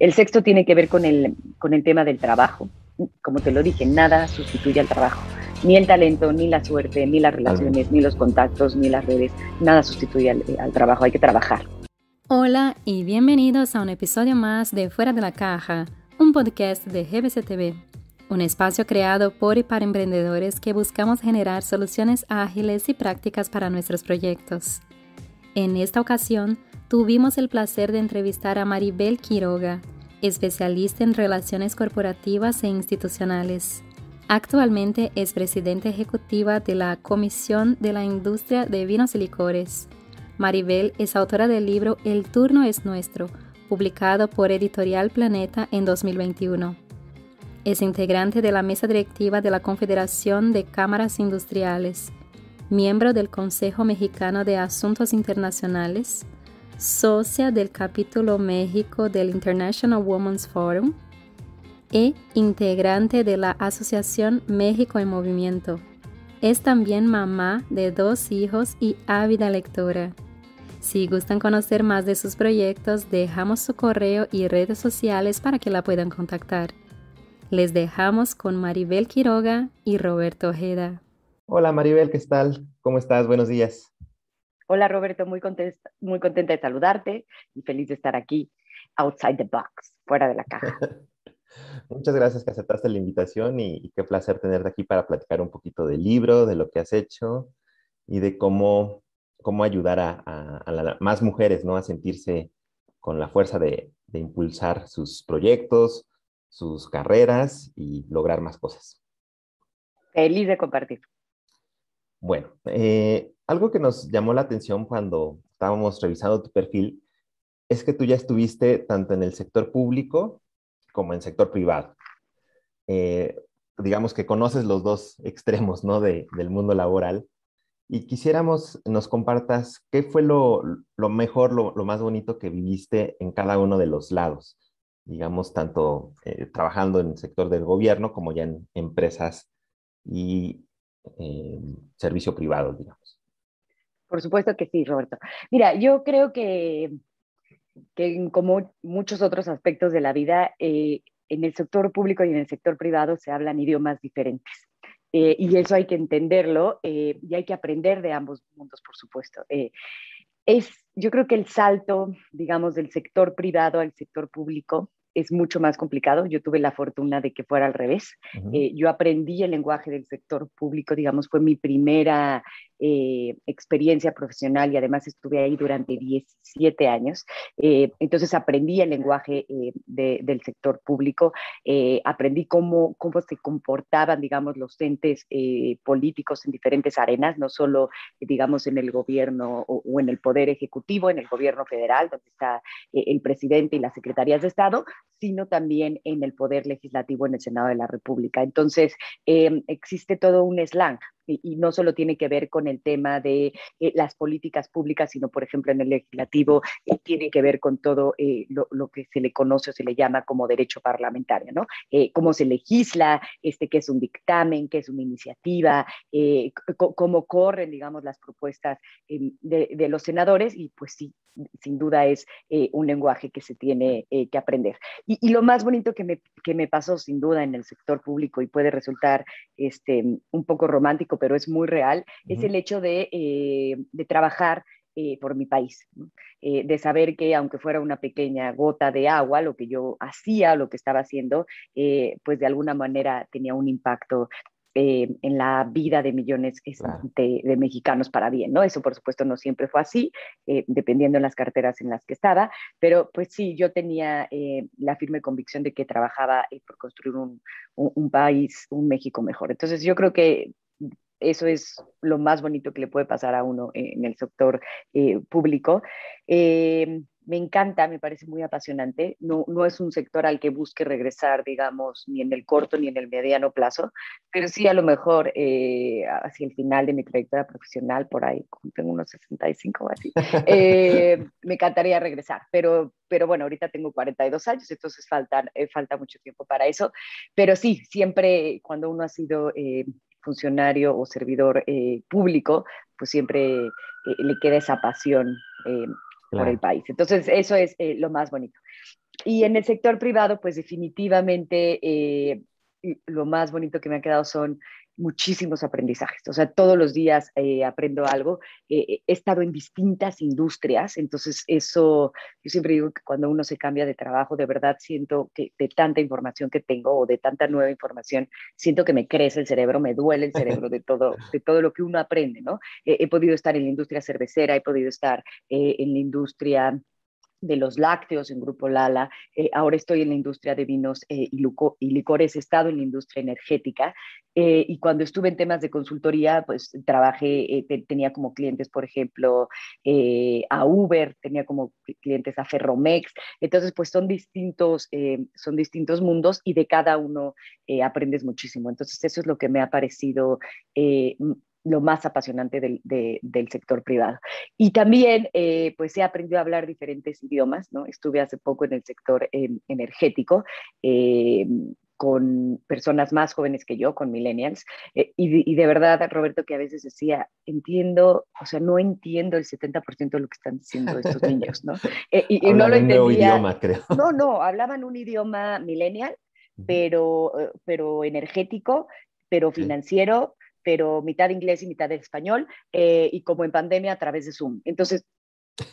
El sexto tiene que ver con el, con el tema del trabajo. Como te lo dije, nada sustituye al trabajo. Ni el talento, ni la suerte, ni las relaciones, ni los contactos, ni las redes. Nada sustituye al, al trabajo. Hay que trabajar. Hola y bienvenidos a un episodio más de Fuera de la Caja, un podcast de GBC TV, un espacio creado por y para emprendedores que buscamos generar soluciones ágiles y prácticas para nuestros proyectos. En esta ocasión, tuvimos el placer de entrevistar a Maribel Quiroga, especialista en relaciones corporativas e institucionales. Actualmente es presidenta ejecutiva de la Comisión de la Industria de Vinos y Licores. Maribel es autora del libro El turno es nuestro, publicado por Editorial Planeta en 2021. Es integrante de la mesa directiva de la Confederación de Cámaras Industriales miembro del Consejo Mexicano de Asuntos Internacionales, socia del capítulo México del International Women's Forum e integrante de la Asociación México en Movimiento. Es también mamá de dos hijos y ávida lectora. Si gustan conocer más de sus proyectos, dejamos su correo y redes sociales para que la puedan contactar. Les dejamos con Maribel Quiroga y Roberto Ojeda. Hola Maribel, ¿qué tal? ¿Cómo estás? Buenos días. Hola Roberto, muy contenta, muy contenta de saludarte y feliz de estar aquí, outside the box, fuera de la caja. Muchas gracias que aceptaste la invitación y, qué placer tenerte aquí para platicar un poquito del libro, de lo que has hecho y de cómo, cómo ayudar a, más mujeres ¿no? a sentirse con la fuerza de, de impulsar sus proyectos, sus carreras y lograr más cosas. Feliz de compartir. Bueno, eh, algo que nos llamó la atención cuando estábamos revisando tu perfil es que tú ya estuviste tanto en el sector público como en el sector privado. Eh, digamos que conoces los dos extremos ¿no? del mundo laboral y quisiéramos nos compartas qué fue lo, mejor, lo, más bonito que viviste en cada uno de los lados, digamos, tanto eh, trabajando en el sector del gobierno como ya en empresas y eh, servicio privado, digamos. Por supuesto que sí, Roberto. Mira, yo creo que, que como muchos otros aspectos de la vida, eh, en el sector público y en el sector privado se hablan idiomas diferentes. Eh, y eso hay que entenderlo y hay que aprender de ambos mundos, por supuesto. es, yo creo que el salto, digamos, del sector privado al sector público es mucho más complicado. Yo tuve la fortuna de que fuera al revés. Eh, yo aprendí el lenguaje del sector público, digamos, fue mi primera eh, experiencia profesional y además estuve ahí durante 17 años. Eh, entonces aprendí el lenguaje del sector público, aprendí cómo, cómo se comportaban, digamos, los entes políticos en diferentes arenas, no solo, digamos, en el gobierno o, o, en el poder ejecutivo, en el gobierno federal, donde está el presidente y las secretarías de Estado, sino también en el Poder Legislativo en el Senado de la República. Entonces, existe todo un slang y, no solo tiene que ver con el tema de eh, las políticas públicas, sino, por ejemplo, en el legislativo eh, tiene que ver con todo eh, lo, que se le conoce o se le llama como derecho parlamentario, ¿no? cómo se legisla, este, qué es un dictamen, qué es una iniciativa, cómo corren, digamos, las propuestas em, de, los senadores y pues sí, sin duda es un lenguaje que se tiene que aprender. Y, lo más bonito que me, que me pasó, sin duda, en el sector público y puede resultar este, un poco romántico, pero es muy real, es el hecho de, eh, trabajar eh, por mi país, eh, de saber que aunque fuera una pequeña gota de agua, lo que yo hacía, lo que estaba haciendo, pues de alguna manera tenía un impacto eh, en la vida de millones de, mexicanos para bien, ¿no? Eso por supuesto no siempre fue así, eh, dependiendo en las carteras en las que estaba, pero pues sí, yo tenía eh, la firme convicción de que trabajaba por construir un, un, país, un México mejor. Entonces yo creo que eso es lo más bonito que le puede pasar a uno en el sector público me encanta, me parece muy apasionante. No, no es un sector al que busque regresar, digamos, ni en el corto ni en el mediano plazo, pero sí a lo mejor eh, hacia el final de mi trayectoria profesional, por ahí, tengo unos 65 o así, eh, me encantaría regresar. Pero, pero bueno, ahorita tengo 42 años, entonces falta, eh, falta mucho tiempo para eso. Pero sí, siempre cuando uno ha sido funcionario o servidor público, pues siempre le queda esa pasión por el país. Entonces, eso es eh, lo más bonito. y en el sector privado, pues definitivamente eh, lo más bonito que me ha quedado son muchísimos aprendizajes. O sea, todos los días eh, aprendo algo. he estado en distintas industrias, entonces eso, yo siempre digo que cuando uno se cambia de trabajo, de verdad siento que de tanta información que tengo o de tanta nueva información, siento que me crece el cerebro, me duele el cerebro de todo, de todo lo que uno aprende, ¿no? he podido estar en la industria cervecera, he podido estar en la industria de los lácteos en Grupo Lala, eh, ahora estoy en la industria de vinos eh, y, licores, he estado en la industria energética eh, y cuando estuve en temas de consultoría, pues trabajé, tenía como clientes, por ejemplo, a Uber, tenía como clientes a Ferromex, entonces pues son distintos, son distintos mundos y de cada uno aprendes muchísimo, entonces eso es lo que me ha parecido lo más apasionante del, del sector privado. Y también, eh, pues he aprendido a hablar diferentes idiomas, ¿no? Estuve hace poco en el sector energético. Eh, con personas más jóvenes que yo, con millennials, eh, y, de verdad, Roberto, que a veces decía, entiendo, o sea, no entiendo el 70% de lo que están diciendo estos niños, ¿no? y, no lo entendía. Un idioma, creo. No, no, hablaban un idioma millennial, pero, pero energético, pero financiero, pero mitad inglés y mitad español, eh, y como en pandemia a través de Zoom. Entonces,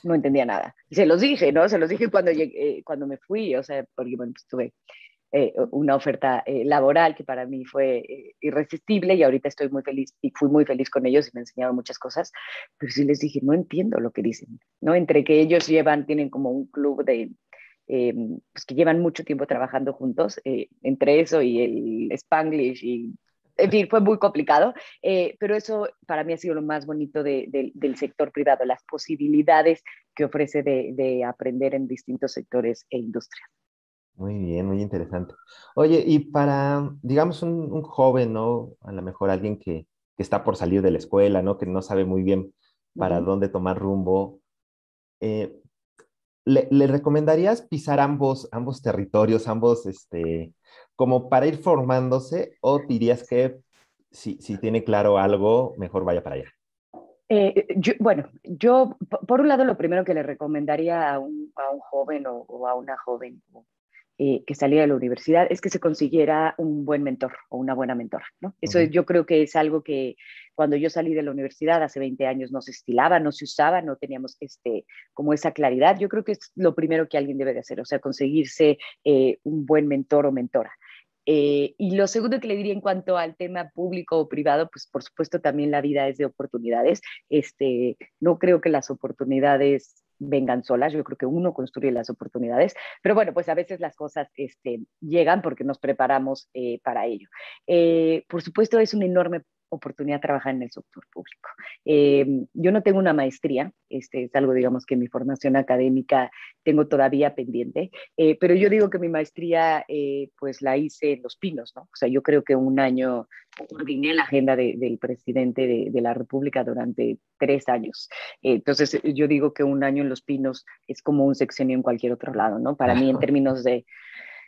no entendía nada. Y se los dije, ¿no? Se los dije cuando, llegué, cuando me fui, o sea, porque bueno, pues tuve eh, una oferta eh, laboral que para mí fue irresistible y ahorita estoy muy feliz y fui muy feliz con ellos y me enseñaron muchas cosas, pero sí les dije, no entiendo lo que dicen, ¿no? Entre que ellos llevan, tienen como un club de, pues que llevan mucho tiempo trabajando juntos, entre eso y el Spanglish y en fin, fue muy complicado, eh, pero eso para mí ha sido lo más bonito del sector privado, las posibilidades que ofrece de, aprender en distintos sectores e industrias. Muy bien, muy interesante. Oye, y para, digamos, un, joven, ¿no? A lo mejor alguien que, está por salir de la escuela, ¿no? Que no sabe muy bien para dónde tomar rumbo. Eh, ¿le, recomendarías pisar ambos, ambos territorios, ambos, este, como para ir formándose o dirías que si, si tiene claro algo, mejor vaya para allá? Eh, bueno, yo por un lado lo primero que le recomendaría a un, a un joven o, a una joven eh, que saliera de la universidad es que se consiguiera un buen mentor o una buena mentora. ¿no? Eso yo creo que es algo que cuando yo salí de la universidad hace 20 años no se estilaba, no se usaba, no teníamos este, como esa claridad. Yo creo que es lo primero que alguien debe de hacer, o sea, conseguirse eh, un buen mentor o mentora. Eh, y lo segundo que le diría en cuanto al tema público o privado, pues por supuesto también la vida es de oportunidades. Este, no creo que las oportunidades vengan solas, yo creo que uno construye las oportunidades, pero bueno, pues a veces las cosas este, llegan porque nos preparamos eh, para ello. Eh, por supuesto, es un enorme oportunidad de trabajar en el sector público. Eh, yo no tengo una maestría, este es algo, digamos, que mi formación académica tengo todavía pendiente, eh, pero yo digo que mi maestría, eh, pues la hice en Los Pinos, ¿no? O sea, yo creo que un año coordiné la agenda del presidente de, de, la República durante tres años. entonces, yo digo que un año en Los Pinos es como un sexenio en cualquier otro lado, ¿no? Para mí, en términos de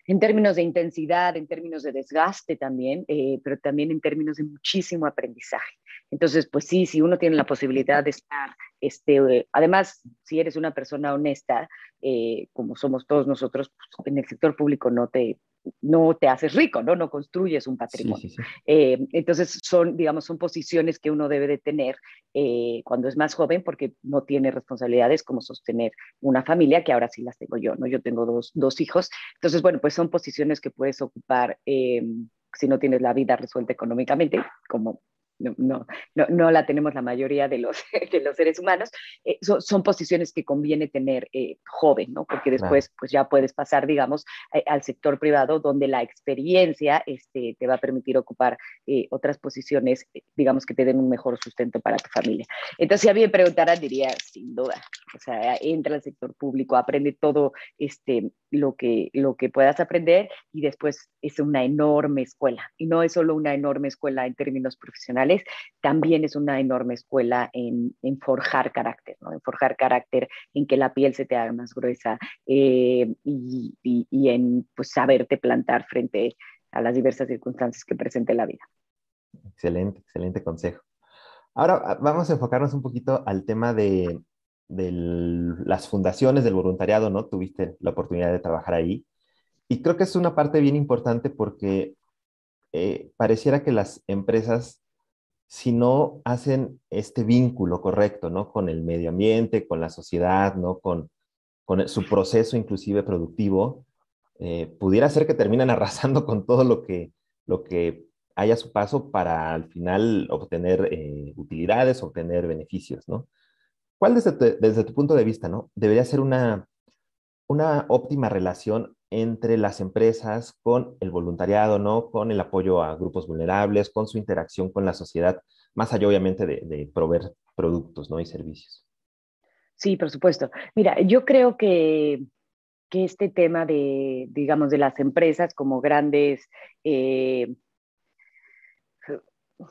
en términos de intensidad, en términos de desgaste también, eh, pero también en términos de muchísimo aprendizaje. Entonces, pues sí, si uno tiene la posibilidad de estar, este, además, si eres una persona honesta, eh, como somos todos nosotros, pues, en el sector público no te, no te haces rico, ¿no? No construyes un patrimonio. Eh, entonces son, digamos, son posiciones que uno debe de tener eh, cuando es más joven porque no tiene responsabilidades como sostener una familia, que ahora sí las tengo yo, ¿no? Yo tengo dos, dos hijos. Entonces, bueno, pues son posiciones que puedes ocupar eh, si no tienes la vida resuelta económicamente, como no, no, no, la tenemos la mayoría de los, de los seres humanos, eh, son, posiciones que conviene tener eh, joven, ¿no? Porque después pues ya puedes pasar, digamos, eh, al sector privado donde la experiencia este, te va a permitir ocupar otras posiciones, digamos, que te den un mejor sustento para tu familia. Entonces, si a mí me preguntaran, diría, sin duda, o sea, entra al sector público, aprende todo este, lo, que, lo que puedas aprender y después es una enorme escuela. Y no es solo una enorme escuela en términos profesionales, también es una enorme escuela en, forjar carácter, ¿no? en forjar carácter, en que la piel se te haga más gruesa eh, y, y, en pues, saberte plantar frente a las diversas circunstancias que presente la vida. Excelente, excelente consejo. Ahora vamos a enfocarnos un poquito al tema de de las fundaciones del voluntariado, ¿no? Tuviste la oportunidad de trabajar ahí. Y creo que es una parte bien importante porque eh, pareciera que las empresas, si no hacen este vínculo correcto, ¿no? Con el medio ambiente, con la sociedad, ¿no? Con, con su proceso inclusive productivo, eh, pudiera ser que terminan arrasando con todo lo que, lo que hay a su paso para al final obtener eh, utilidades, obtener beneficios, ¿no? ¿Cuál desde tu, desde tu punto de vista, ¿no? Debería ser una, una óptima relación entre las empresas con el voluntariado, ¿no? Con el apoyo a grupos vulnerables, con su interacción con la sociedad, más allá obviamente de, proveer productos, ¿no? Y servicios. Sí, por supuesto. Mira, yo creo que, que este tema de, digamos, de las empresas como grandes eh,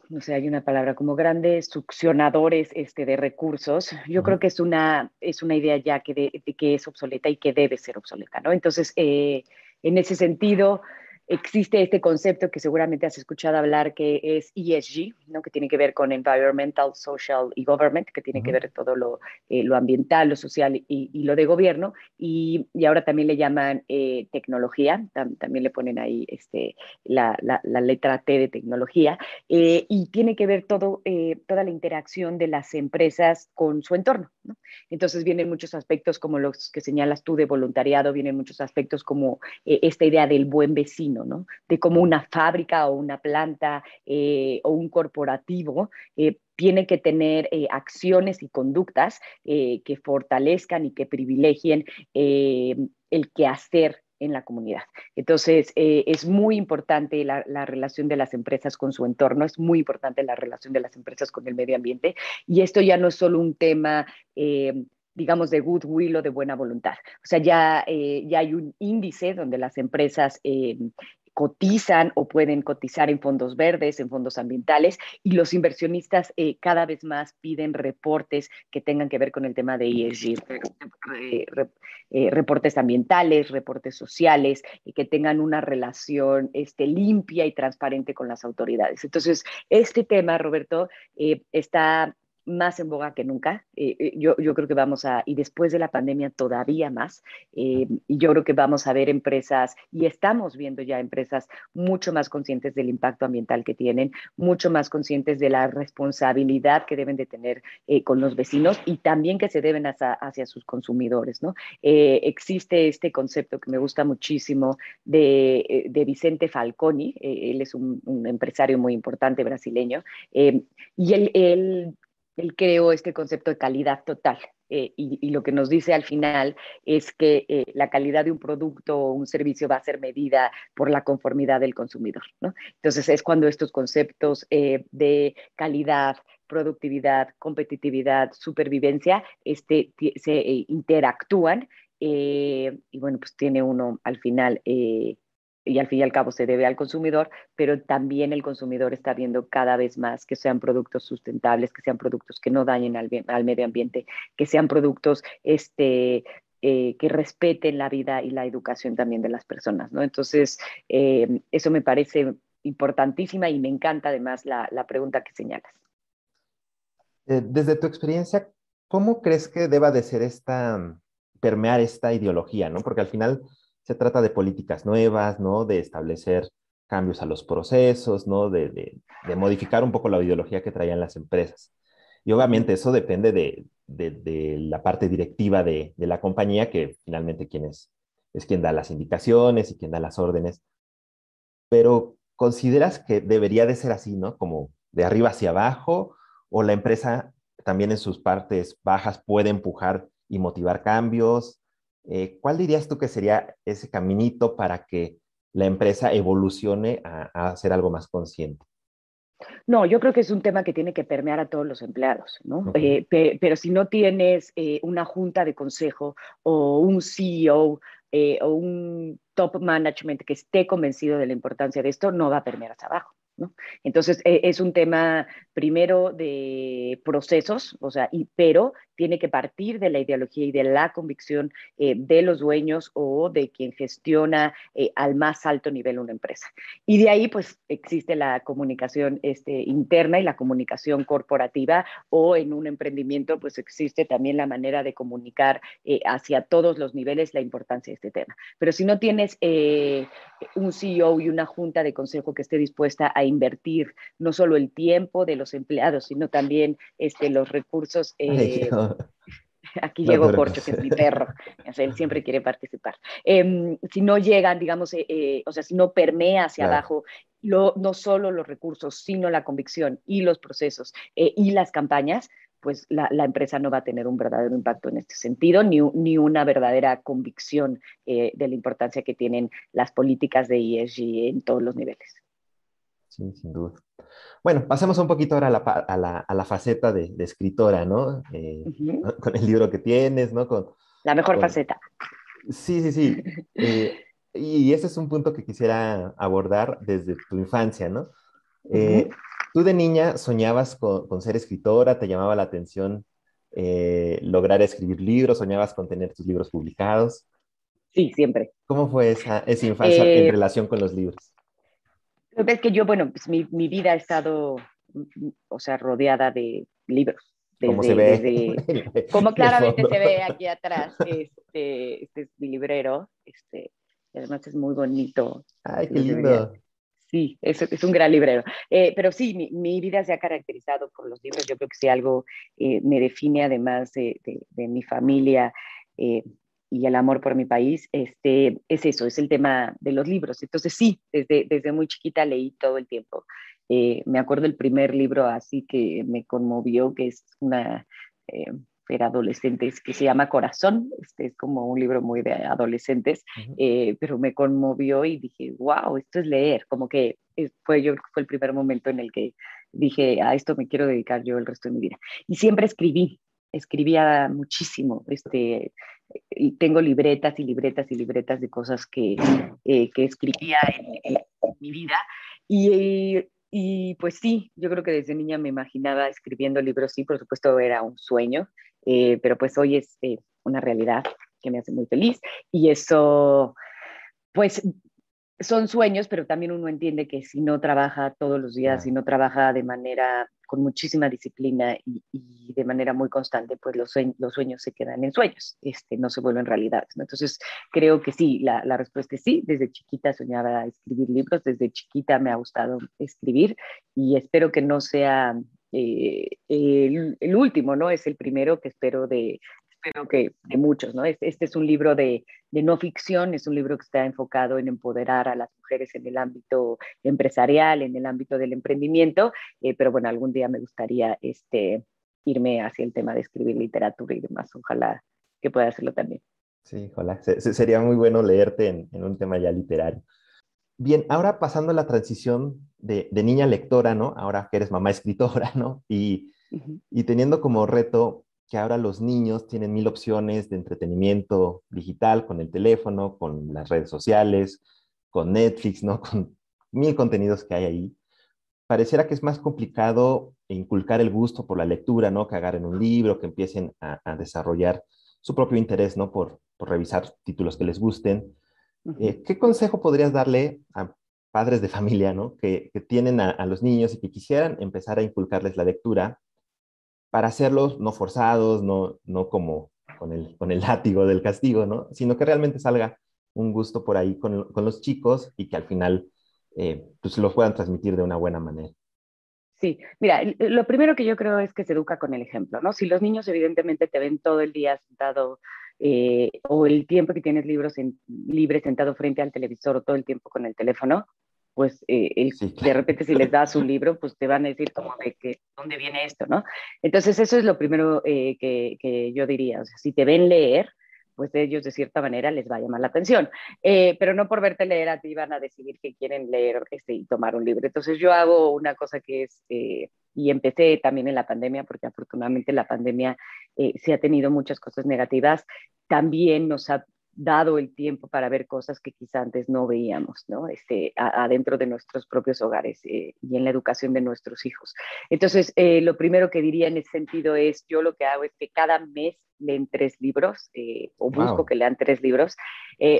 no sé, hay una palabra como grandes succionadores este, de recursos, yo creo que es una, es una idea ya que, que es obsoleta y que debe ser obsoleta, ¿no? Entonces, eh, en ese sentido, existe este concepto que seguramente has escuchado hablar que es ESG, ¿no? que tiene que ver con Environmental, Social y Government, que tiene que ver todo lo, eh, lo ambiental, lo social y, y, lo de gobierno, y, y ahora también le llaman eh, tecnología, también le ponen ahí este, la, la, la letra T de tecnología, eh, y tiene que ver todo, toda la interacción de las empresas con su entorno. ¿No? Entonces vienen muchos aspectos como los que señalas tú de voluntariado, vienen muchos aspectos como esta idea del buen vecino, de cómo una fábrica o una planta eh, o un corporativo eh, tiene que tener eh, acciones y conductas que fortalezcan y que privilegien el quehacer en la comunidad. Entonces, es muy importante la, la, relación de las empresas con su entorno, es muy importante la relación de las empresas con el medio ambiente. Y esto ya no es solo un tema digamos, de goodwill o de buena voluntad. O sea, ya, eh, ya hay un índice donde las empresas eh, cotizan o pueden cotizar en fondos verdes, en fondos ambientales, y los inversionistas eh, cada vez más piden reportes que tengan que ver con el tema de ESG, reportes ambientales, reportes sociales, y que tengan una relación este, limpia y transparente con las autoridades. Entonces, este tema, Roberto, está más en boga que nunca. Eh, eh, yo, yo, creo que vamos a, y después de la pandemia todavía más, eh, y yo creo que vamos a ver empresas, y estamos viendo ya empresas mucho más conscientes del impacto ambiental que tienen, mucho más conscientes de la responsabilidad que deben de tener con los vecinos y también que se deben hacia, hacia sus consumidores. ¿no? existe este concepto que me gusta muchísimo de, de Vicente Falconi, él es un, un, empresario muy importante brasileño, y él, él él creó este concepto de calidad total. Eh, y, lo que nos dice al final es que eh, la calidad de un producto o un servicio va a ser medida por la conformidad del consumidor. ¿no? Entonces es cuando estos conceptos eh, de calidad, productividad, competitividad, supervivencia este, se interactúan y bueno, pues tiene uno al final y al fin y al cabo se debe al consumidor, pero también el consumidor está viendo cada vez más que sean productos sustentables, que sean productos que no dañen al, al medio ambiente, que sean productos este, eh, que respeten la vida y la educación también de las personas, ¿no? Entonces, eh, eso me parece importantísima y me encanta además la, la pregunta que señalas. Eh, desde tu experiencia, ¿cómo crees que deba de ser esta, permear esta ideología, ¿no? Porque al final se trata de políticas nuevas, ¿no? De establecer cambios a los procesos, ¿no? De, de, modificar un poco la ideología que traían las empresas. Y obviamente eso depende de, de la parte directiva de, la compañía, que finalmente quien es, es quien da las indicaciones y quien da las órdenes. Pero ¿consideras que debería de ser así, ¿no? Como de arriba hacia abajo, o la empresa también en sus partes bajas puede empujar y motivar cambios? Eh, ¿Cuál dirías tú que sería ese caminito para que la empresa evolucione a, a ser algo más consciente? No, yo creo que es un tema que tiene que permear a todos los empleados, ¿no? Okay. Eh, pero si no tienes eh, una junta de consejo o un CEO eh, o un top management que esté convencido de la importancia de esto, no va a permear hacia abajo. Entonces, e, es un tema primero de procesos, o sea, y, pero tiene que partir de la ideología y de la convicción eh, de los dueños o de quien gestiona eh, al más alto nivel una empresa. Y de ahí, pues, existe la comunicación este, interna y la comunicación corporativa, o en un emprendimiento, pues, existe también la manera de comunicar eh, hacia todos los niveles la importancia de este tema. Pero si no tienes un CEO y una junta de consejo que esté dispuesta a invertir no solo el tiempo de los empleados, sino también este, los recursos. Eh, aquí llegó Corcho, que es mi perro, él siempre quiere participar. Em, si no llegan, digamos, eh, eh, o sea, si no permea hacia abajo lo, no solo los recursos, sino la convicción y los procesos y las campañas, pues la, empresa no va a tener un verdadero impacto en este sentido, ni, ni una verdadera convicción de la importancia que tienen las políticas de ESG en todos los niveles. Sí, sin duda. Bueno, pasemos un poquito ahora a la, a la, faceta de, escritora, ¿no? Eh, con el libro que tienes, ¿no? Con, la mejor faceta. Sí, sí, sí. Eh, y ese es un punto que quisiera abordar desde tu infancia, ¿no? Eh, tú de niña soñabas con, ser escritora, te llamaba la atención lograr escribir libros, soñabas con tener tus libros publicados. Sí, siempre. ¿Cómo fue esa, esa infancia en relación con los libros? Ves que yo, bueno, pues mi, mi, vida ha estado, o sea, rodeada de libros. como se ve. como claramente se ve aquí atrás, este, este es mi librero, este, además es muy bonito. Ay, qué lindo. Sí, es, es un gran librero. Eh, pero sí, mi, mi, vida se ha caracterizado por los libros. Yo creo que si algo eh, me define, además de, de, de mi familia, eh, y el amor por mi país, este, es eso, es el tema de los libros. Entonces sí, desde, desde muy chiquita leí todo el tiempo. Eh, me acuerdo el primer libro así que me conmovió, que es una eh, era adolescentes, que se llama Corazón, este es como un libro muy de adolescentes, eh, pero me conmovió y dije, wow, esto es leer, como que fue, yo, fue el primer momento en el que dije, a esto me quiero dedicar yo el resto de mi vida. Y siempre escribí, escribía muchísimo, este, y tengo libretas y libretas y libretas de cosas que, eh, que escribía en, mi vida. Y, y, pues sí, yo creo que desde niña me imaginaba escribiendo libros, sí, por supuesto era un sueño, eh, pero pues hoy es eh, una realidad que me hace muy feliz y eso, pues son sueños, pero también uno entiende que si no trabaja todos los días, si no trabaja de manera con muchísima disciplina y, de manera muy constante, pues los sueños, los sueños se quedan en sueños, este, no se vuelven realidades. Entonces, creo que sí, la, la, respuesta es sí. Desde chiquita soñaba escribir libros, desde chiquita me ha gustado escribir y espero que no sea eh, el, el, último, ¿no? Es el primero que espero de, espero que de muchos, ¿no? Este, es un libro de, de, no ficción, es un libro que está enfocado en empoderar a las mujeres en el ámbito empresarial, en el ámbito del emprendimiento, eh, pero bueno, algún día me gustaría este, irme hacia el tema de escribir literatura y demás, ojalá que pueda hacerlo también. Sí, ojalá, sería muy bueno leerte en, en, un tema ya literario. Bien, ahora pasando a la transición de, de, niña lectora, ¿no? Ahora que eres mamá escritora, ¿no? Y, uh -huh. y teniendo como reto que ahora los niños tienen mil opciones de entretenimiento digital con el teléfono, con las redes sociales, con Netflix, ¿no? Con mil contenidos que hay ahí. Pareciera que es más complicado inculcar el gusto por la lectura, ¿no? Que agarren un libro, que empiecen a, a desarrollar su propio interés, ¿no? Por, por revisar títulos que les gusten. Eh, ¿Qué consejo podrías darle a padres de familia, ¿no? Que, que tienen a, a los niños y que quisieran empezar a inculcarles la lectura, para hacerlos no forzados, no, no como con el, con el látigo del castigo, ¿no? Sino que realmente salga un gusto por ahí con, con los chicos y que al final eh, pues los puedan transmitir de una buena manera. Sí, mira, lo primero que yo creo es que se educa con el ejemplo, ¿no? Si los niños evidentemente te ven todo el día sentado eh, o el tiempo que tienes libros en, libre sentado frente al televisor o todo el tiempo con el teléfono, pues eh, el, sí, de repente si les das un libro, pues te van a decir como de que, ¿dónde viene esto, no? Entonces eso es lo primero eh, que, que, yo diría, o sea, si te ven leer, pues ellos de cierta manera les va a llamar la atención, eh, pero no por verte leer a ti van a decidir que quieren leer este, y tomar un libro. Entonces yo hago una cosa que es, eh, y empecé también en la pandemia, porque afortunadamente la pandemia sí ha tenido muchas cosas negativas, también nos ha dado el tiempo para ver cosas que quizá antes no veíamos, ¿no? Este, adentro de nuestros propios hogares eh, y en la educación de nuestros hijos. Entonces, eh, lo primero que diría en ese sentido es, yo lo que hago es que cada mes leen tres libros eh, o busco que lean tres libros.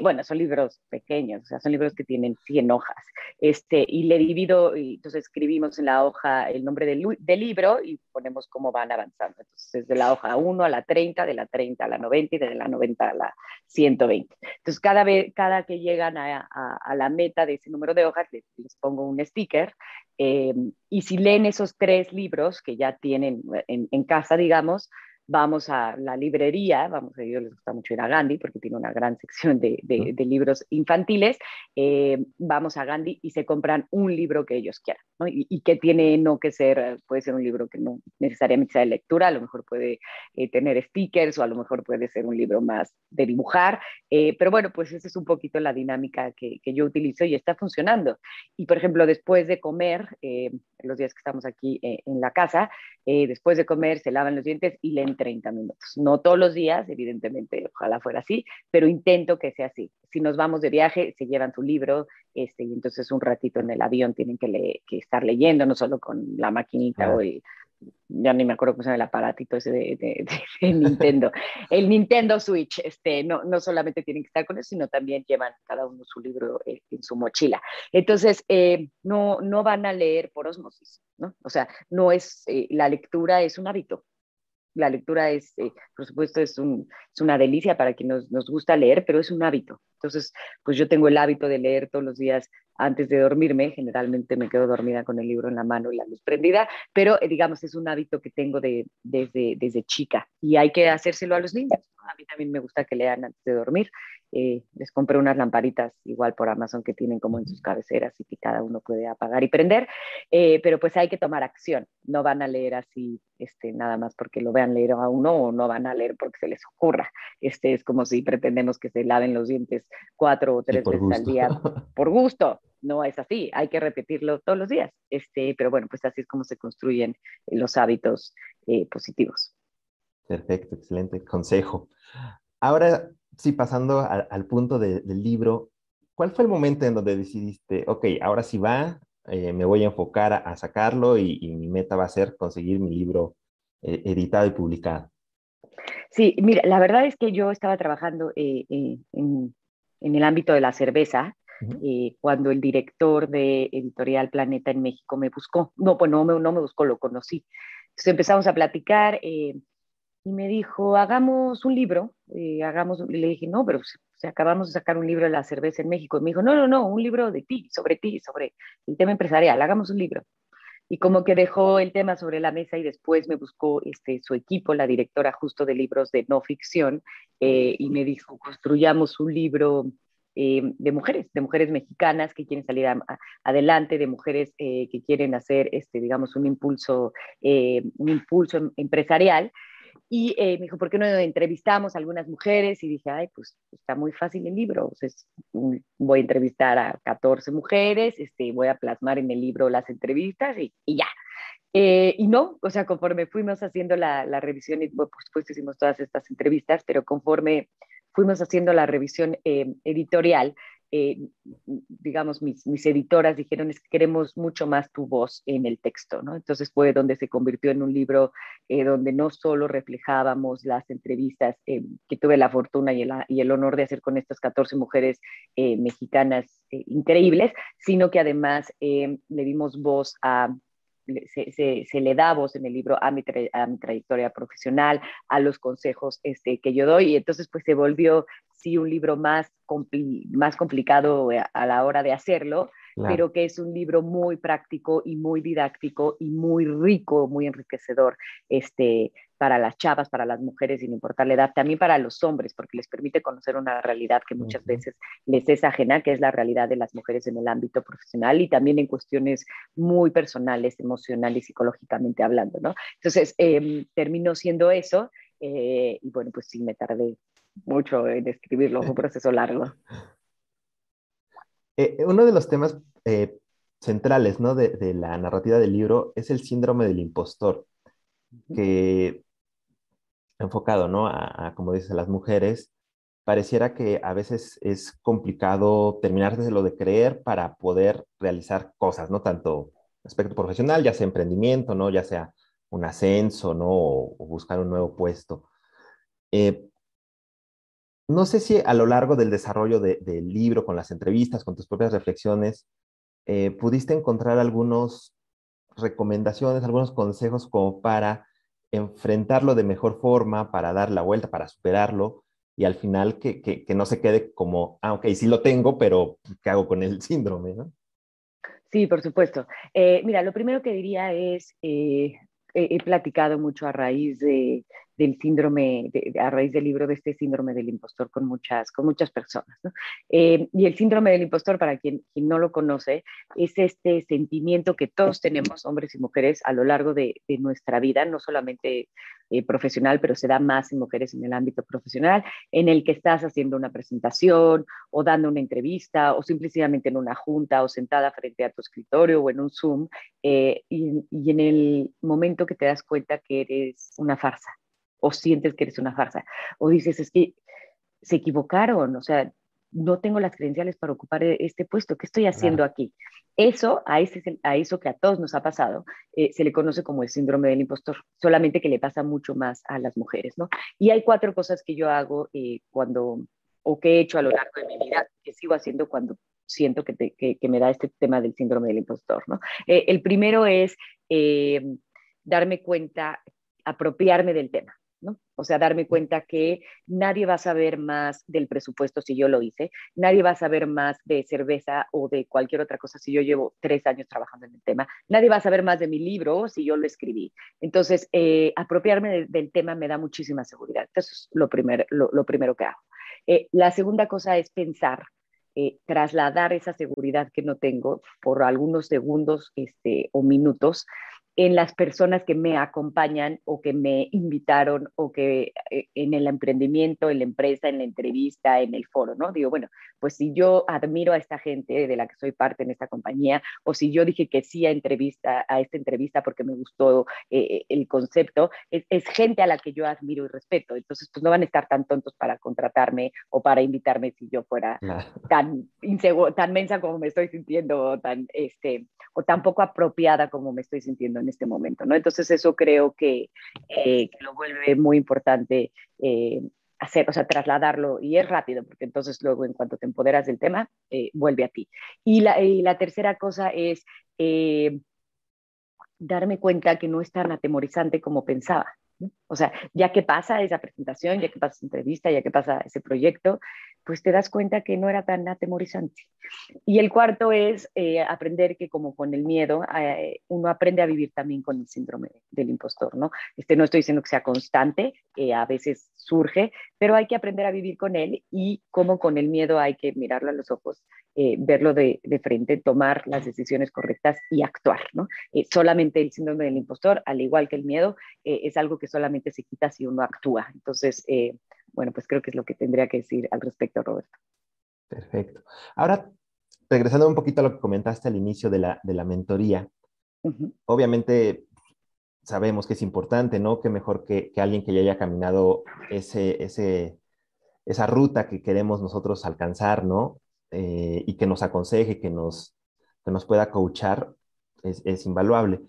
Bueno, son libros pequeños, o sea, son libros que tienen 100 hojas. Este, y le divido, y entonces escribimos en la hoja el nombre del, del libro y ponemos cómo van avanzando. Entonces, de la hoja 1 a la 30, de la 30 a la 90 y de la 90 a la 120. Entonces, cada vez, cada que llegan a, la meta de ese número de hojas, les, pongo un sticker. Eh, y si leen esos tres libros que ya tienen en, en casa, digamos, vamos a la librería, vamos a ellos les gusta mucho ir a Gandhi porque tiene una gran sección de, de, libros infantiles, eh, vamos a Gandhi y se compran un libro que ellos quieran, ¿no? y, que tiene no que ser, puede ser un libro que no necesariamente sea de lectura, a lo mejor puede eh, tener stickers o a lo mejor puede ser un libro más de dibujar, eh, pero bueno, pues esa es un poquito la dinámica que, que, yo utilizo y está funcionando. Y por ejemplo, después de comer, los días que estamos aquí en la casa, después de comer se lavan los dientes y leen 30 minutos. No todos los días, evidentemente, ojalá fuera así, pero intento que sea así. Si nos vamos de viaje, se llevan su libro, este, y entonces un ratito en el avión tienen que, que estar leyendo, no solo con la maquinita o el, ya ni me acuerdo cómo se llama el aparatito ese de, Nintendo, el Nintendo Switch, este, no, no solamente tienen que estar con eso, sino también llevan cada uno su libro eh, en su mochila. Entonces, eh, no, no van a leer por osmosis, ¿no? O sea, no es, eh, la lectura es un hábito, la lectura es, eh, por supuesto, es, una delicia para quien nos, nos, gusta leer, pero es un hábito. Entonces, pues yo tengo el hábito de leer todos los días antes de dormirme. Generalmente me quedo dormida con el libro en la mano y la luz prendida, pero eh, digamos, es un hábito que tengo de, desde, desde chica y hay que hacérselo a los niños. A mí también me gusta que lean antes de dormir. Eh, les compré unas lamparitas igual por Amazon que tienen como en sus cabeceras y que cada uno puede apagar y prender, eh, pero pues hay que tomar acción. No van a leer así este, nada más porque lo vean leer a uno o no van a leer porque se les ocurra. Este, es como si pretendemos que se laven los dientes cuatro o tres veces al día por gusto. No es así, hay que repetirlo todos los días. Este, pero bueno, pues así es como se construyen los hábitos eh, positivos. Perfecto, excelente consejo. Ahora, sí, pasando al punto del libro, ¿cuál fue el momento en donde decidiste, ok, ahora sí va, eh, me voy a enfocar a, sacarlo y, mi meta va a ser conseguir mi libro eh, editado y publicado? Sí, mira, la verdad es que yo estaba trabajando eh, en, el ámbito de la cerveza cuando el director de Editorial Planeta en México me buscó. No, pues no, no me buscó, lo conocí. Entonces empezamos a platicar y me dijo, hagamos un libro, eh, hagamos, y le dije, no, pero si, acabamos de sacar un libro de la cerveza en México, y me dijo, no, no, no, un libro de ti, sobre ti, sobre el tema empresarial, hagamos un libro. Y como que dejó el tema sobre la mesa y después me buscó este, su equipo, la directora justo de libros de no ficción, eh, y me dijo, construyamos un libro eh, de mujeres, de mujeres mexicanas que quieren salir adelante, de mujeres que quieren hacer, este, digamos, un impulso, un impulso em, empresarial. Y eh, me dijo, ¿por qué no entrevistamos a algunas mujeres? Y dije, ay, pues está muy fácil el libro. voy a entrevistar a 14 mujeres, este, voy a plasmar en el libro las entrevistas y, ya. Eh, y no, o sea, conforme fuimos haciendo la, revisión, y por supuesto hicimos todas estas entrevistas, pero conforme fuimos haciendo la revisión eh, editorial, eh, digamos, mis, mis, editoras dijeron es que queremos mucho más tu voz en el texto, ¿no? Entonces fue donde se convirtió en un libro eh, donde no solo reflejábamos las entrevistas eh, que tuve la fortuna y el, y el, honor de hacer con estas 14 mujeres mexicanas increíbles, sino que además le dimos voz a se, se, le da voz en el libro a mi, a mi trayectoria profesional, a los consejos este, que yo doy, y entonces pues se volvió sí un libro más, más complicado eh, a la hora de hacerlo, pero que es un libro muy práctico y muy didáctico y muy rico, muy enriquecedor este, para las chavas, para las mujeres, sin importar la edad, también para los hombres, porque les permite conocer una realidad que muchas veces les es ajena, que es la realidad de las mujeres en el ámbito profesional y también en cuestiones muy personales, emocionales y psicológicamente hablando, ¿no? Entonces, eh, terminó siendo eso. Eh, y bueno, pues sí, me tardé mucho en escribirlo, fue un proceso largo. Eh, uno de los temas eh, centrales ¿no? de, la narrativa del libro es el síndrome del impostor, que enfocado ¿no? a, como dice, las mujeres, pareciera que a veces es complicado terminar de lo de creer para poder realizar cosas, ¿no? Tanto aspecto profesional, ya sea emprendimiento, ¿no? Ya sea un ascenso, ¿no? O, buscar un nuevo puesto. Eh, no sé si a lo largo del desarrollo del libro, con las entrevistas, con tus propias reflexiones, eh, pudiste encontrar algunas recomendaciones, algunos consejos como para enfrentarlo de mejor forma, para dar la vuelta, para superarlo y al final que, que, no se quede como, ah, ok, sí lo tengo, pero ¿qué hago con el síndrome? ¿no? Sí, por supuesto. Eh, mira, lo primero que diría es, eh, he, platicado mucho a raíz de, del síndrome, a raíz del libro de este síndrome del impostor con muchas, con muchas personas. Eh, y el síndrome del impostor, para quien, no lo conoce, es este sentimiento que todos tenemos, hombres y mujeres, a lo largo de, de nuestra vida, no solamente eh, profesional, pero se da más en mujeres en el ámbito profesional, en el que estás haciendo una presentación o dando una entrevista o simplemente en una junta o sentada frente a tu escritorio o en un Zoom, eh, y en el momento que te das cuenta que eres una farsa o sientes que eres una farsa, o dices, es que se equivocaron, o sea, no tengo las credenciales para ocupar e-, este puesto, ¿qué estoy haciendo aquí? Eso, a, ese, a eso que a todos nos ha pasado, eh, se le conoce como el síndrome del impostor, solamente que le pasa mucho más a las mujeres, ¿no? Y hay cuatro cosas que yo hago eh, cuando, o que he hecho a lo largo de mi vida, que sigo haciendo cuando siento que, que, me da este tema del síndrome del impostor, ¿no? Eh, el primero es darme cuenta, apropiarme del tema. O sea, darme cuenta que nadie va a saber más del presupuesto si yo lo hice, nadie va a saber más de cerveza o de cualquier otra cosa si yo llevo tres años trabajando en el tema, nadie va a saber más de mi libro si yo lo escribí. Entonces, eh, apropiarme del tema me da muchísima seguridad. Eso es lo, lo, primero que hago. Eh, la segunda cosa es pensar eh, trasladar esa seguridad que no tengo por algunos segundos este, o minutos en las personas que me acompañan o que me invitaron o que eh, en el emprendimiento, en la empresa, en la entrevista, en el foro, ¿no? Digo, bueno, pues si yo admiro a esta gente de la que soy parte en esta compañía o si yo dije que sí a, entrevista, a esta entrevista porque me gustó eh, el concepto, es, gente a la que yo admiro y respeto. Entonces, pues no van a estar tan tontos para contratarme o para invitarme si yo fuera tan inseguro, tan mensa como me estoy sintiendo, tan, este, o tan poco apropiada como me estoy sintiendo este momento, ¿no? Entonces eso creo que, eh, lo vuelve muy importante eh, hacer, o sea, trasladarlo y es rápido, porque entonces luego en cuanto te empoderas del tema, eh, vuelve a ti. Y la, y la tercera cosa es darme cuenta que no es tan atemorizante como pensaba. O sea, ya que pasa esa presentación, ya que pasa esa entrevista, ya que pasa ese proyecto, pues te das cuenta que no era tan atemorizante. Y el cuarto es eh, aprender que como con el miedo, eh, uno aprende a vivir también con el síndrome del impostor, ¿no? Este, no estoy diciendo que sea constante, a veces surge, pero hay que aprender a vivir con él y como con el miedo hay que mirarlo a los ojos, eh, verlo de, de, frente, tomar las decisiones correctas y actuar, ¿no? solamente el síndrome del impostor, al igual que el miedo, es algo que solamente se quita si uno actúa. Entonces, bueno, pues creo que es lo que tendría que decir al respecto, Roberto. Perfecto. Ahora, regresando un poquito a lo que comentaste al inicio de la, de la mentoría, obviamente sabemos que es importante, ¿no? Que mejor que, que, alguien que ya haya caminado ese, ese, esa ruta que queremos nosotros alcanzar, ¿no? Eh, y que nos aconseje, que nos, que nos pueda coachar, es, es invaluable.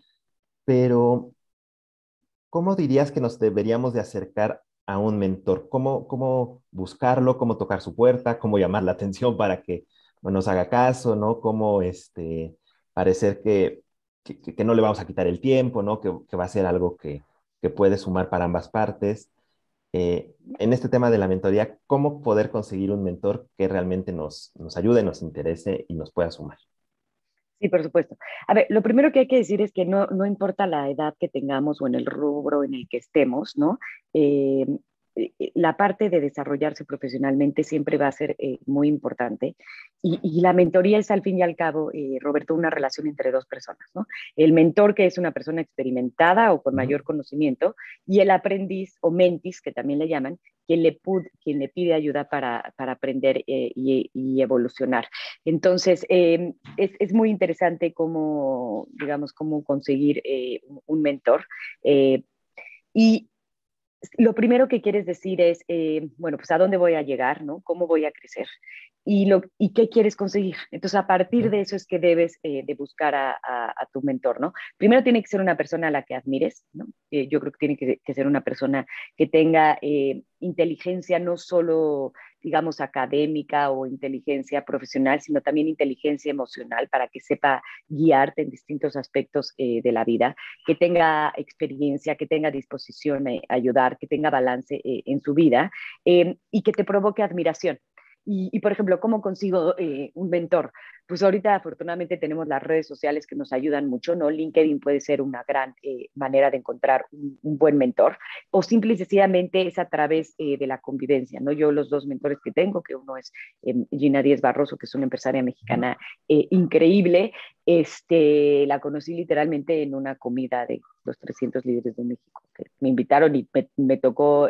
Pero, ¿cómo dirías que nos deberíamos de acercar a un mentor? ¿Cómo, cómo buscarlo? ¿Cómo tocar su puerta? ¿Cómo llamar la atención para que nos haga caso? ¿no? ¿Cómo este, parecer que, que, no le vamos a quitar el tiempo? ¿no? Que, que va a ser algo que, que, puede sumar para ambas partes. Eh, en este tema de la mentoría, ¿cómo poder conseguir un mentor que realmente nos, nos ayude, nos interese y nos pueda sumar? Sí, por supuesto. A ver, lo primero que hay que decir es que no, no importa la edad que tengamos o en el rubro en el que estemos, ¿no? Eh, la parte de desarrollarse profesionalmente siempre va a ser eh, muy importante. Y, la mentoría es al fin y al cabo, Roberto, una relación entre dos personas, ¿no? El mentor, que es una persona experimentada o con mayor conocimiento, y el aprendiz o mentis, que también le llaman, quien le, quien le pide ayuda para, para aprender y, evolucionar. Entonces, es, es, muy interesante cómo, digamos, cómo conseguir un mentor. y lo primero que quieres decir es, eh, bueno, pues a dónde voy a llegar, ¿no? ¿Cómo voy a crecer? Y, lo, y qué quieres conseguir. Entonces, a partir de eso es que debes eh, de buscar a, tu mentor, ¿no? Primero tiene que ser una persona a la que admires, ¿no? Eh, yo creo que tiene que, que, ser una persona que tenga inteligencia no solo digamos, académica o inteligencia profesional, sino también inteligencia emocional para que sepa guiarte en distintos aspectos eh, de la vida, que tenga experiencia, que tenga disposición a ayudar, que tenga balance eh, en su vida eh, y que te provoque admiración. Y, por ejemplo, ¿cómo consigo eh, un mentor? Pues ahorita afortunadamente tenemos las redes sociales que nos ayudan mucho, ¿no? LinkedIn puede ser una gran eh, manera de encontrar un, buen mentor o simple y sencillamente es a través eh, de la convivencia, ¿no? Yo los dos mentores que tengo, que uno es Gina Díez Barroso, que es una empresaria mexicana increíble, este, la conocí literalmente en una comida de los 300 líderes de México, que me invitaron y me, me tocó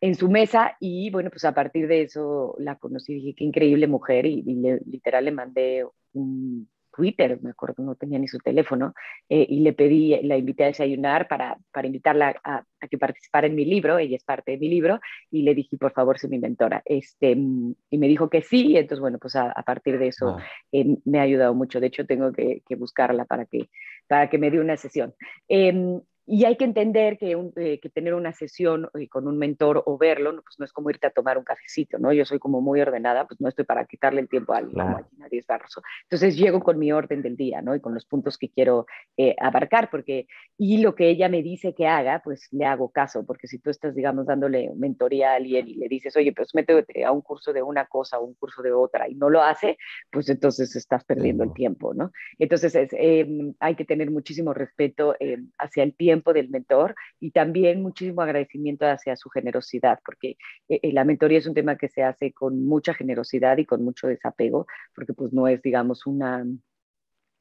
en su mesa y bueno, pues a partir de eso la conocí, dije, qué increíble mujer y, literal le mandé un Twitter, me acuerdo, no tenía ni su teléfono, eh, y le pedí, la invité a desayunar para, para invitarla a, que participara en mi libro, ella es parte de mi libro, y le dije, por favor, sé mi mentora. Este, y me dijo que sí, y entonces, bueno, pues a, partir de eso eh, me ha ayudado mucho. De hecho, tengo que, buscarla para que, para que me dé una sesión. Em, y hay que entender que, eh, que tener una sesión eh, con un mentor o verlo, no, pues no es como irte a tomar un cafecito, ¿no? Yo soy como muy ordenada, pues no estoy para quitarle el tiempo al claro. nadie es barroso. Entonces llego con mi orden del día, ¿no? Y con los puntos que quiero eh, abarcar, porque, y lo que ella me dice que haga, pues le hago caso, porque si tú estás, digamos, dándole mentoría a alguien y le dices, oye, pues métete a un curso de una cosa o un curso de otra y no lo hace, pues entonces estás perdiendo el tiempo, ¿no? Entonces es, em, hay que tener muchísimo respeto em, hacia el tiempo del mentor y también muchísimo agradecimiento hacia su generosidad, porque eh, eh, la mentoría es un tema que se hace con mucha generosidad y con mucho desapego, porque pues no es, digamos, una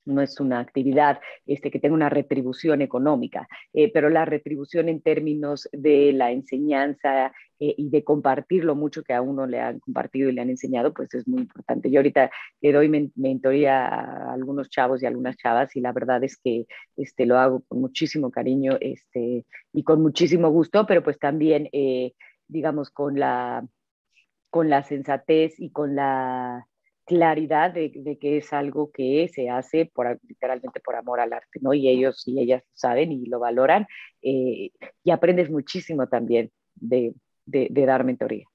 no es una actividad este, que tenga una retribución económica, eh, pero la retribución en términos de la enseñanza eh, y de compartir lo mucho que a uno le han compartido y le han enseñado, pues es muy importante. Yo ahorita le doy mentoría a algunos chavos y algunas chavas y la verdad es que este, lo hago con muchísimo cariño este, y con muchísimo gusto, pero pues también, eh, digamos, con la, con la sensatez y con la claridad de, que es algo que se hace por, literalmente por amor al arte, ¿no? Y ellos y ellas lo saben y lo valoran eh, y aprendes muchísimo también de, dar mentoría.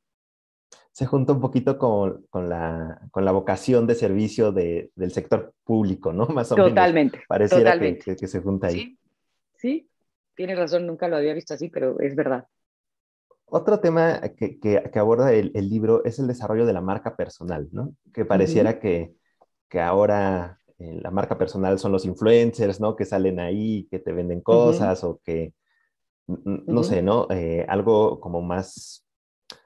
Se junta un poquito con, la, con la, vocación de servicio del sector público, ¿no? Más o totalmente, menos. Pareciera Que, que, se junta ahí. Sí, sí, tienes razón, nunca lo había visto así, pero es verdad. Otro tema que, que, aborda el, libro es el desarrollo de la marca personal, ¿no? Que pareciera que, que, ahora eh, la marca personal son los influencers, ¿no? Que salen ahí, que te venden cosas o que, no sé, ¿no? Eh, algo como más,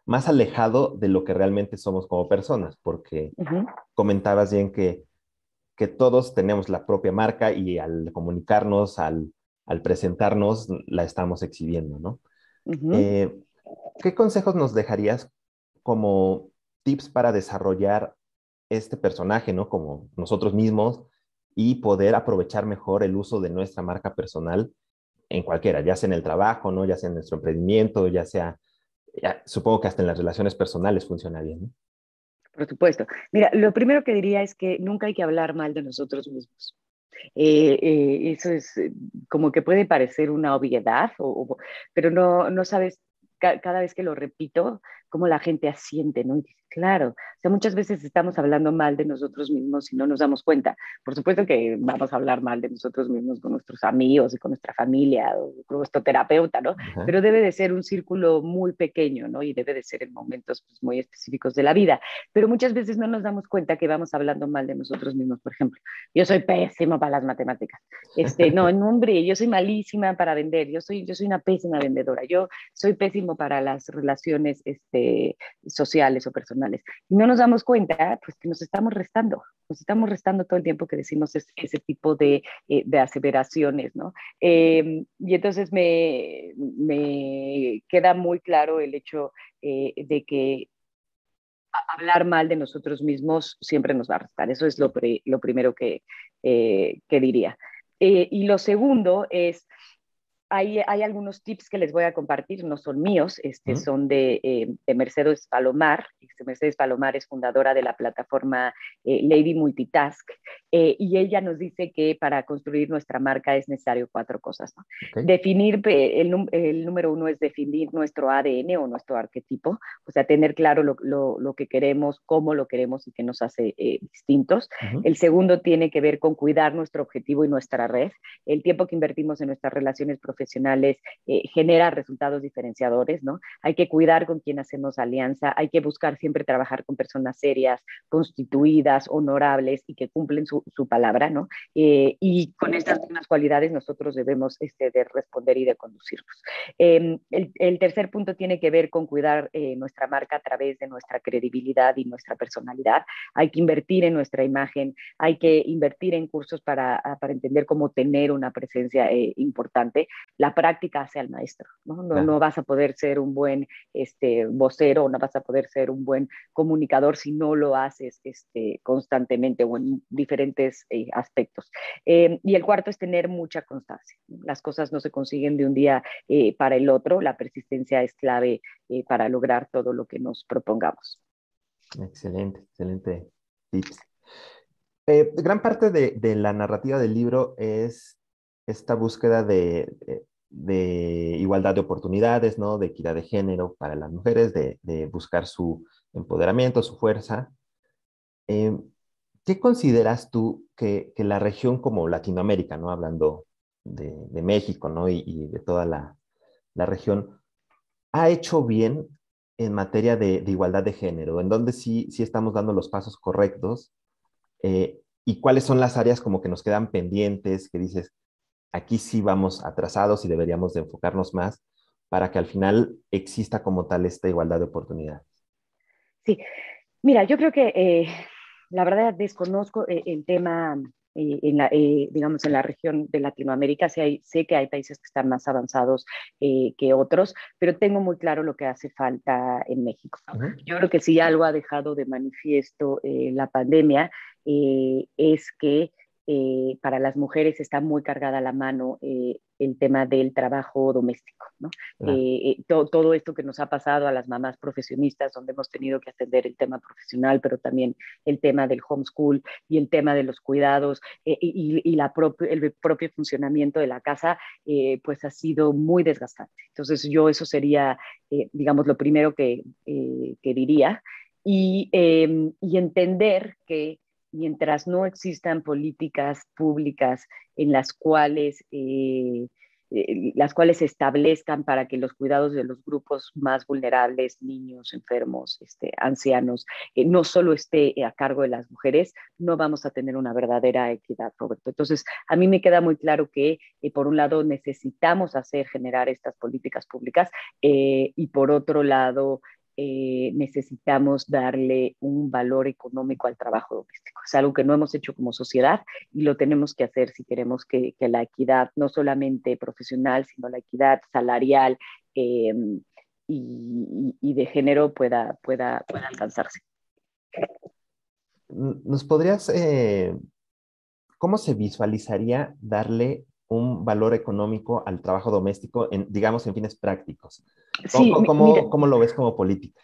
más alejado de lo que realmente somos como personas, porque comentabas bien que, que todos tenemos la propia marca y al comunicarnos, al, al presentarnos, la estamos exhibiendo, ¿no? ¿Qué consejos nos dejarías como tips para desarrollar este personaje, ¿no? Como nosotros mismos y poder aprovechar mejor el uso de nuestra marca personal en cualquiera, ya sea en el trabajo, ¿no? Ya sea en nuestro emprendimiento, ya sea, supongo que hasta en las relaciones personales funciona bien, ¿no? Por supuesto. Mira, lo primero que diría es que nunca hay que hablar mal de nosotros mismos. Eh, eh, eso es eh, como que puede parecer una obviedad, pero no, no sabes cada vez que lo repito, cómo la gente asiente, ¿no? claro, o sea, muchas veces estamos hablando mal de nosotros mismos y no nos damos cuenta. Por supuesto que vamos a hablar mal de nosotros mismos con nuestros amigos y con nuestra familia o con nuestro terapeuta, ¿no? Pero debe de ser un círculo muy pequeño, ¿no? Y debe de ser en momentos pues, muy específicos de la vida. Pero muchas veces no nos damos cuenta que vamos hablando mal de nosotros mismos. Por ejemplo, yo soy pésimo para las matemáticas. Este, no, no, hombre, yo soy malísima para vender. Yo soy, yo soy una pésima vendedora. Yo soy pésimo para las relaciones este, sociales o personales. Y no nos damos cuenta, pues que nos estamos restando, nos estamos restando todo el tiempo que decimos ese tipo de, eh, de aseveraciones, ¿no? Em, y entonces me, me, queda muy claro el hecho eh, de que hablar mal de nosotros mismos siempre nos va a restar. Eso es lo, lo primero que, eh, que diría. y lo segundo es hay, hay, algunos tips que les voy a compartir, no son míos, este, son de, eh, de, Mercedes Palomar. Este, Mercedes Palomar es fundadora de la plataforma eh, Lady Multitask eh, y ella nos dice que para construir nuestra marca es necesario cuatro cosas. Definir, el, el, número uno es definir nuestro ADN o nuestro arquetipo, o sea, tener claro lo, lo, lo que queremos, cómo lo queremos y qué nos hace distintos. El segundo tiene que ver con cuidar nuestro objetivo y nuestra red. El tiempo que invertimos en nuestras relaciones profesionales eh, genera resultados diferenciadores, ¿no? Hay que cuidar con quien hacemos alianza, hay que buscar siempre trabajar con personas serias, constituidas, honorables y que cumplen su, palabra, ¿no? Eh, y con estas mismas cualidades nosotros debemos este, de responder y de conducirnos. Em, el, tercer punto tiene que ver con cuidar eh, nuestra marca a través de nuestra credibilidad y nuestra personalidad. Hay que invertir en nuestra imagen, hay que invertir en cursos para, para entender cómo tener una presencia importante la práctica hace al maestro, ¿no? No, vas a poder ser un buen este, vocero, no vas a poder ser un buen comunicador si no lo haces este, constantemente o en diferentes eh, aspectos. Eh, y el cuarto es tener mucha constancia. Las cosas no se consiguen de un día eh, para el otro, la persistencia es clave para lograr todo lo que nos propongamos. Excelente, excelente tips. gran parte de, de la narrativa del libro es esta búsqueda de, igualdad de oportunidades, ¿no? De equidad de género para las mujeres, de, buscar su empoderamiento, su fuerza. Em, ¿Qué consideras tú que, la región como Latinoamérica, ¿no? Hablando de, México, ¿no? Y, de toda la, región, ha hecho bien en materia de, igualdad de género? ¿En dónde sí, sí estamos dando los pasos correctos? Eh, ¿Y cuáles son las áreas como que nos quedan pendientes, que dices, aquí sí vamos atrasados y deberíamos de enfocarnos más para que al final exista como tal esta igualdad de oportunidades. Sí, mira, yo creo que eh, la verdad desconozco eh, el tema, eh, en la, digamos, en la región de Latinoamérica. Sé, sé, que hay países que están más avanzados que otros, pero tengo muy claro lo que hace falta en México. Yo creo que si algo ha dejado de manifiesto la pandemia es que eh, para las mujeres está muy cargada la mano eh, el tema del trabajo doméstico. ¿no? Eh, todo esto que nos ha pasado a las mamás profesionistas, donde hemos tenido que atender el tema profesional, pero también el tema del homeschool y el tema de los cuidados y, la el propio funcionamiento de la casa, pues ha sido muy desgastante. Entonces yo eso sería, digamos, lo primero que, que diría. Y, em, y entender que mientras no existan políticas públicas en las cuales, eh, eh, las cuales se establezcan para que los cuidados de los grupos más vulnerables, niños, enfermos, este, ancianos, eh, no solo esté a cargo de las mujeres, no vamos a tener una verdadera equidad, Roberto. Entonces, a mí me queda muy claro que, por un lado, necesitamos hacer, generar estas políticas públicas y por otro lado, eh, necesitamos darle un valor económico al trabajo doméstico. Es algo que no hemos hecho como sociedad y lo tenemos que hacer si queremos que, la equidad, no solamente profesional, sino la equidad salarial em, y, de género pueda, pueda, pueda alcanzarse. ¿Nos podrías, eh, cómo se visualizaría darle un valor económico al trabajo doméstico, en, digamos, en fines prácticos? ¿Cómo, cómo lo ves como política?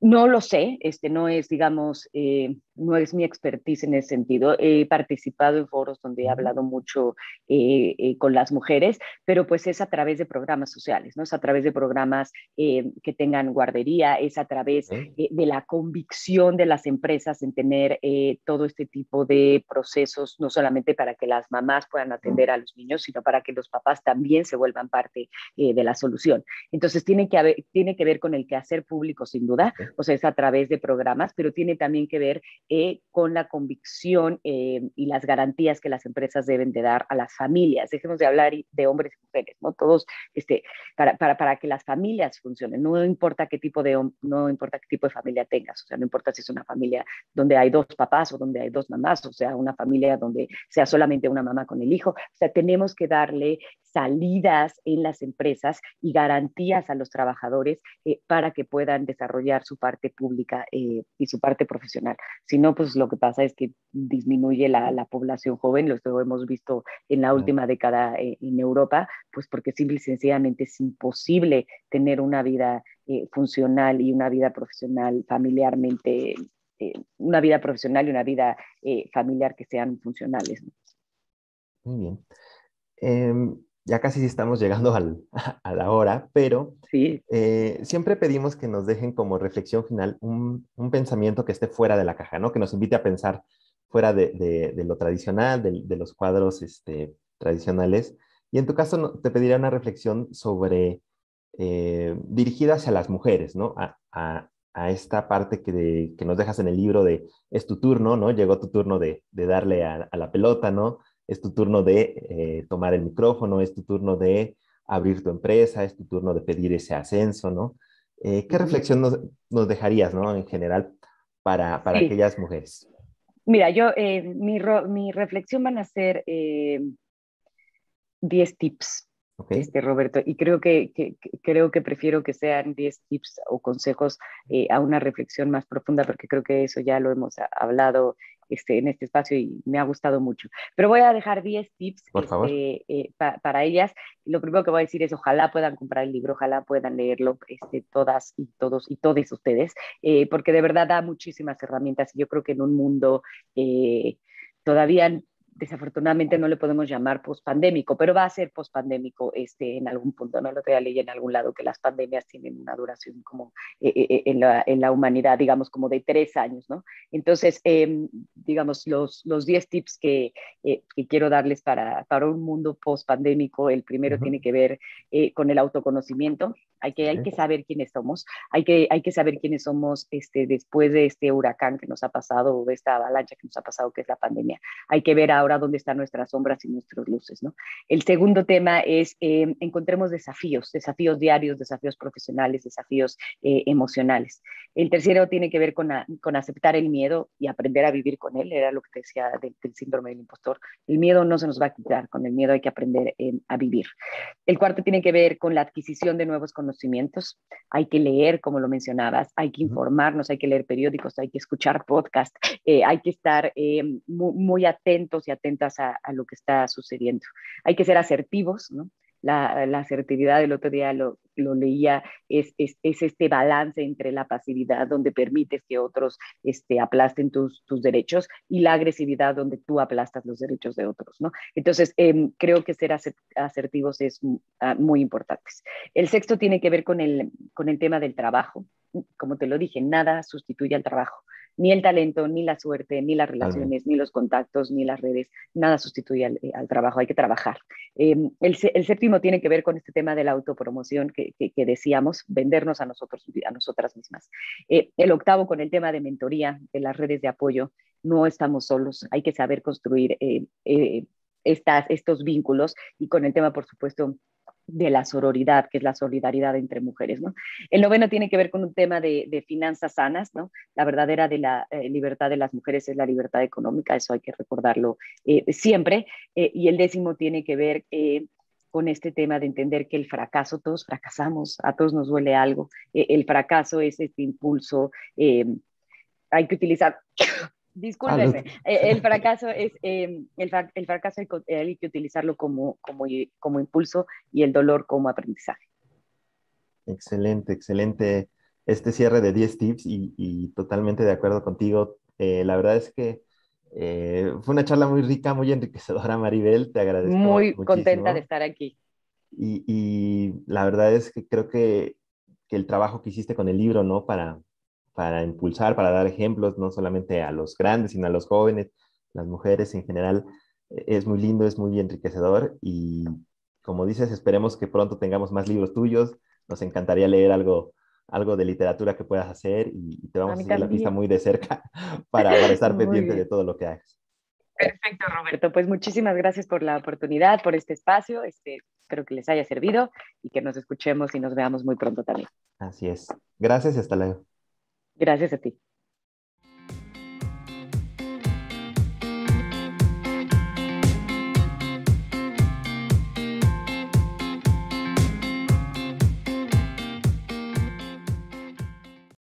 No lo sé, este no es, digamos, eh, no es mi expertise en ese sentido. He participado en foros donde he hablado mucho eh, eh, con las mujeres, pero pues es a través de programas sociales, ¿no? Es a través de programas que tengan guardería, es a través de la convicción de las empresas en tener todo este tipo de procesos, no solamente para que las mamás puedan atender a los niños, sino para que los papás también se vuelvan parte de la solución. Entonces, tiene que, haber, tiene que ver con el quehacer público, sin duda o sea, es a través de programas, pero tiene también que ver eh, con la convicción eh, y las garantías que las empresas deben de dar a las familias. Dejemos de hablar de hombres y mujeres, ¿no? Todos, este, para, para, para que las familias funcionen, no importa qué tipo de, no importa qué tipo de familia tengas, o sea, no importa si es una familia donde hay dos papás o donde hay dos mamás, o sea, una familia donde sea solamente una mamá con el hijo, o sea, tenemos que darle salidas en las empresas y garantías a los trabajadores eh, para que puedan desarrollar su parte pública y su parte profesional. Si no, pues lo que pasa es que disminuye la, la población joven, lo hemos visto en la última década en Europa, pues porque simple y sencillamente es imposible tener una vida funcional y una vida profesional familiarmente eh, una vida profesional y una vida eh, familiar que sean funcionales. Muy bien. Ya casi estamos llegando al, a la hora, pero sí. Eh, siempre pedimos que nos dejen como reflexión final un, un, pensamiento que esté fuera de la caja, ¿no? Que nos invite a pensar fuera de, de, lo tradicional, de, de, los cuadros este, tradicionales. Y en tu caso te pediría una reflexión sobre dirigida hacia las mujeres, ¿no? A, a, a esta parte que, que, nos dejas en el libro de es tu turno, ¿no? Llegó tu turno de, de darle a, a, la pelota, ¿no? Es tu turno de eh, tomar el micrófono, es tu turno de abrir tu empresa, es tu turno de pedir ese ascenso, ¿no? Eh, ¿Qué reflexión nos, nos, dejarías, ¿no? En general, para, para sí. aquellas mujeres. Mira, yo, eh, mi, mi, reflexión van a ser 10 tips Okay. Este, Roberto, y creo que, que, creo que prefiero que sean 10 tips o consejos eh, a una reflexión más profunda, porque creo que eso ya lo hemos hablado este, en este espacio y me ha gustado mucho. Pero voy a dejar 10 tips este, eh, pa, para ellas. Lo primero que voy a decir es ojalá puedan comprar el libro, ojalá puedan leerlo este, todas y todos y todos ustedes, eh, porque de verdad da muchísimas herramientas y yo creo que en un mundo eh, todavía desafortunadamente no le podemos llamar pospandémico, pero va a ser pospandémico este, en algún punto. No lo a leer en algún lado que las pandemias tienen una duración como eh, eh, eh, en, la, en, la, humanidad, digamos, como de tres años, ¿no? Entonces, eh, digamos, los, los diez tips que, que, quiero darles para, para un mundo pospandémico, el primero uh -huh. tiene que ver con el autoconocimiento. Hay que, hay que saber quiénes somos, hay que, hay que saber quiénes somos este, después de este huracán que nos ha pasado, o de esta avalancha que nos ha pasado, que es la pandemia. Hay que ver ahora dónde están nuestras sombras y nuestras luces. ¿no? El segundo tema es eh, encontremos desafíos, desafíos diarios, desafíos profesionales, desafíos eh, emocionales. El tercero tiene que ver con, a, con, aceptar el miedo y aprender a vivir con él, era lo que te decía del, del, síndrome del impostor. El miedo no se nos va a quitar, con el miedo hay que aprender eh, a vivir. El cuarto tiene que ver con la adquisición de nuevos conocimientos hay que leer, como lo mencionabas, hay que informarnos, hay que leer periódicos, hay que escuchar podcasts, eh, hay que estar eh, muy, muy, atentos y atentas a, a, lo que está sucediendo. Hay que ser asertivos, ¿no? La, la, asertividad del otro día lo, lo leía, es, es, es, este balance entre la pasividad donde permites que otros este, aplasten tus, tus, derechos y la agresividad donde tú aplastas los derechos de otros, ¿no? Entonces, eh, creo que ser asertivos es uh, muy importante. El sexto tiene que ver con el, con el tema del trabajo. Como te lo dije, nada sustituye al trabajo ni el talento, ni la suerte, ni las relaciones, ni los contactos, ni las redes, nada sustituye al, al trabajo, hay que trabajar. Eh, el, el, séptimo tiene que ver con este tema de la autopromoción que, que, que decíamos, vendernos a nosotros, a nosotras mismas. Eh, el octavo con el tema de mentoría, de las redes de apoyo, no estamos solos, hay que saber construir eh, eh estas, estos vínculos y con el tema, por supuesto, de la sororidad, que es la solidaridad entre mujeres. ¿no? El noveno tiene que ver con un tema de, finanzas sanas, ¿no? la verdadera de la eh, libertad de las mujeres es la libertad económica, eso hay que recordarlo eh, siempre, eh, y el décimo tiene que ver con este tema de entender que el fracaso, todos fracasamos, a todos nos duele algo, el fracaso es este impulso, hay que utilizar Discúlpeme, eh, el fracaso es eh, el, el, fracaso hay, hay, que utilizarlo como, como, como impulso y el dolor como aprendizaje. Excelente, excelente este cierre de 10 tips y, y, totalmente de acuerdo contigo. Eh, la verdad es que eh, fue una charla muy rica, muy enriquecedora, Maribel. Te agradezco. Muy muchísimo. contenta de estar aquí. Y, y, la verdad es que creo que, que el trabajo que hiciste con el libro, ¿no? Para, para impulsar, para dar ejemplos, no solamente a los grandes, sino a los jóvenes, las mujeres en general. E-, es muy lindo, es muy enriquecedor y como dices, esperemos que pronto tengamos más libros tuyos. Nos encantaría leer algo, algo de literatura que puedas hacer y, te vamos a, a seguir la pista muy de cerca para, para estar pendiente de todo lo que hagas. Perfecto, Roberto. Pues muchísimas gracias por la oportunidad, por este espacio. Este, espero que les haya servido y que nos escuchemos y nos veamos muy pronto también. Así es. Gracias y hasta luego. Gracias a ti.